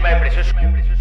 siempre precioso.